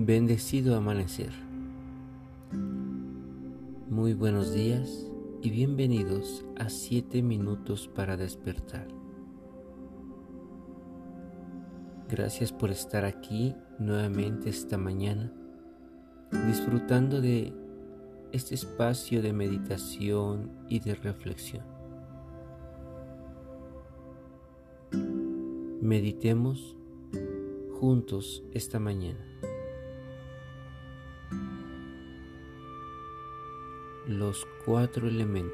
Bendecido amanecer. Muy buenos días y bienvenidos a 7 minutos para despertar. Gracias por estar aquí nuevamente esta mañana, disfrutando de este espacio de meditación y de reflexión. Meditemos juntos esta mañana. Los cuatro elementos.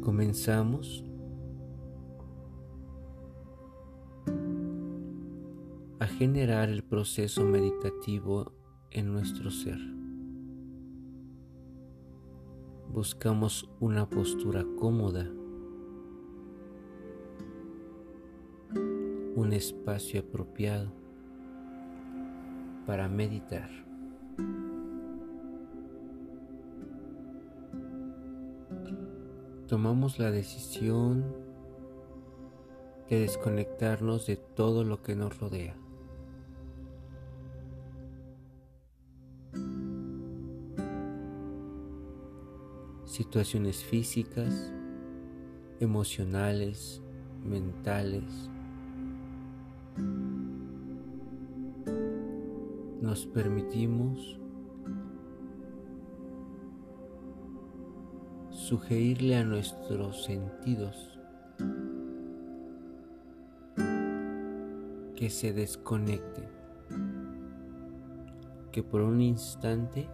Comenzamos a generar el proceso meditativo en nuestro ser. Buscamos una postura cómoda un espacio apropiado para meditar. Tomamos la decisión de desconectarnos de todo lo que nos rodea. Situaciones físicas, emocionales, mentales, nos permitimos sugerirle a nuestros sentidos que se desconecten, que por un instante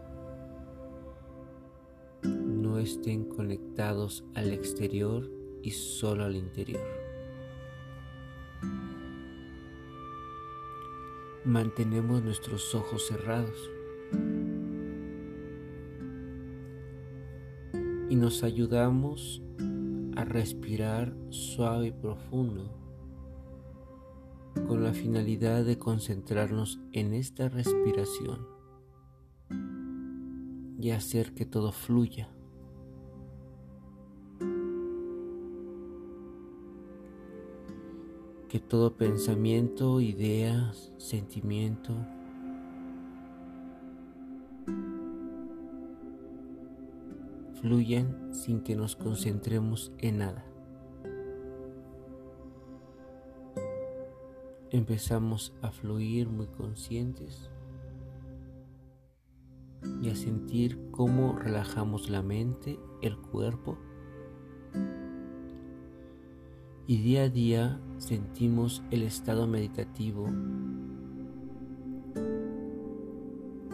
no estén conectados al exterior y solo al interior. Mantenemos nuestros ojos cerrados y nos ayudamos a respirar suave y profundo con la finalidad de concentrarnos en esta respiración y hacer que todo fluya. Que todo pensamiento, idea, sentimiento, fluyan sin que nos concentremos en nada. Empezamos a fluir muy conscientes y a sentir cómo relajamos la mente, el cuerpo y día a día sentimos el estado meditativo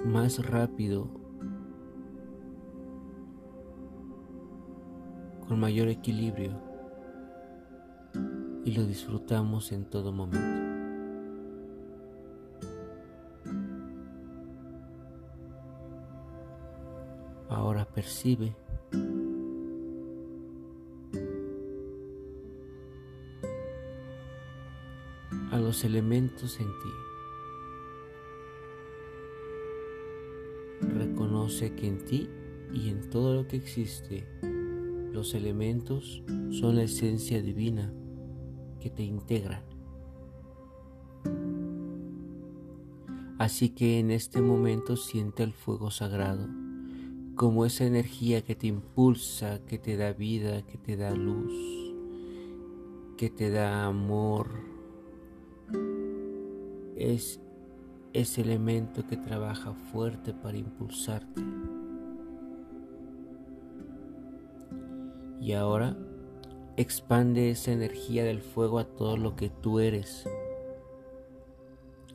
más rápido, con mayor equilibrio y lo disfrutamos en todo momento. Ahora percibe a los elementos en ti. Reconoce que en ti y en todo lo que existe, los elementos son la esencia divina que te integra. Así que en este momento siente el fuego sagrado como esa energía que te impulsa, que te da vida, que te da luz, que te da amor, es ese elemento que trabaja fuerte para impulsarte. Y ahora expande esa energía del fuego a todo lo que tú eres,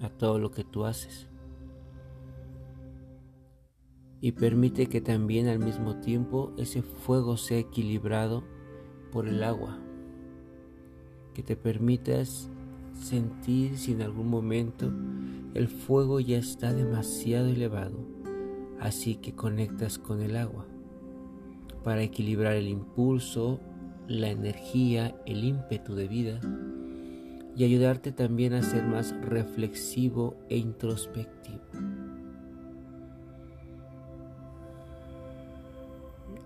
a todo lo que tú haces. Y permite que también al mismo tiempo ese fuego sea equilibrado por el agua, que te permitas sentir si en algún momento el fuego ya está demasiado elevado, así que conectas con el agua para equilibrar el impulso, la energía, el ímpetu de vida y ayudarte también a ser más reflexivo e introspectivo.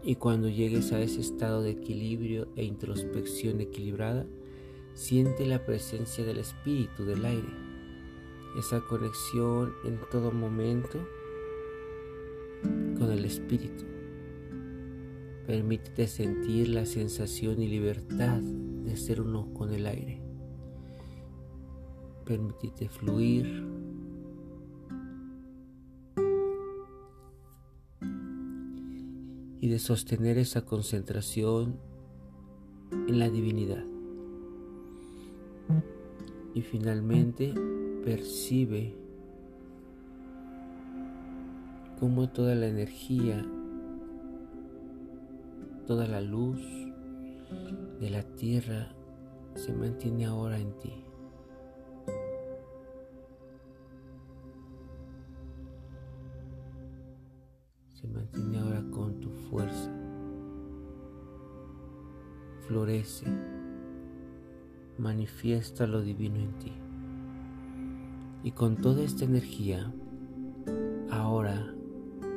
Y cuando llegues a ese estado de equilibrio e introspección equilibrada, Siente la presencia del espíritu del aire, esa conexión en todo momento con el espíritu. Permítete sentir la sensación y libertad de ser uno con el aire. Permítete fluir. Y de sostener esa concentración en la divinidad. Y finalmente percibe cómo toda la energía, toda la luz de la tierra se mantiene ahora en ti. Se mantiene ahora con tu fuerza. Florece. Manifiesta lo divino en ti. Y con toda esta energía, ahora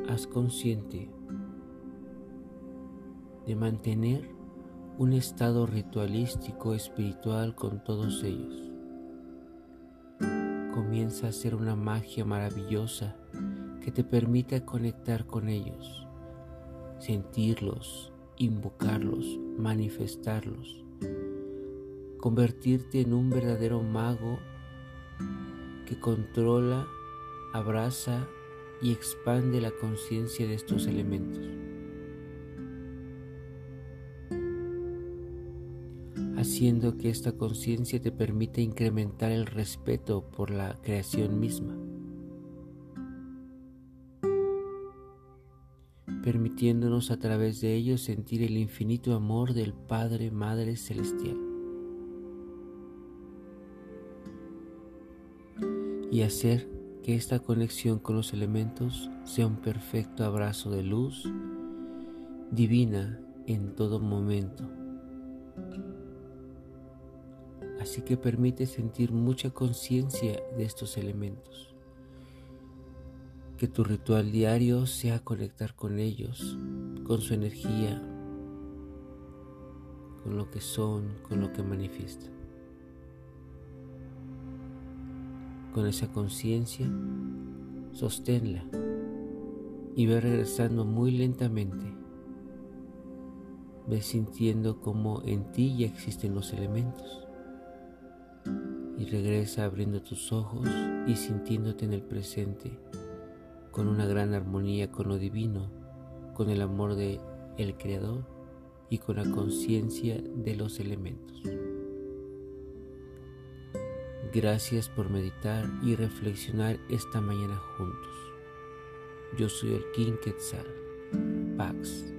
haz consciente de mantener un estado ritualístico espiritual con todos ellos. Comienza a ser una magia maravillosa que te permita conectar con ellos, sentirlos, invocarlos, manifestarlos, convertirte en un verdadero mago que controla, abraza y expande la conciencia de estos elementos. haciendo que esta conciencia te permita incrementar el respeto por la creación misma, permitiéndonos a través de ello sentir el infinito amor del Padre Madre Celestial. Y hacer que esta conexión con los elementos sea un perfecto abrazo de luz divina en todo momento. Así que permite sentir mucha conciencia de estos elementos. Que tu ritual diario sea conectar con ellos, con su energía, con lo que son, con lo que manifiestan. Con esa conciencia, sosténla y ve regresando muy lentamente. Ve sintiendo como en ti ya existen los elementos y regresa abriendo tus ojos y sintiéndote en el presente con una gran armonía con lo divino, con el amor de el Creador y con la conciencia de los elementos. Gracias por meditar y reflexionar esta mañana juntos. Yo soy el King Quetzal, Pax.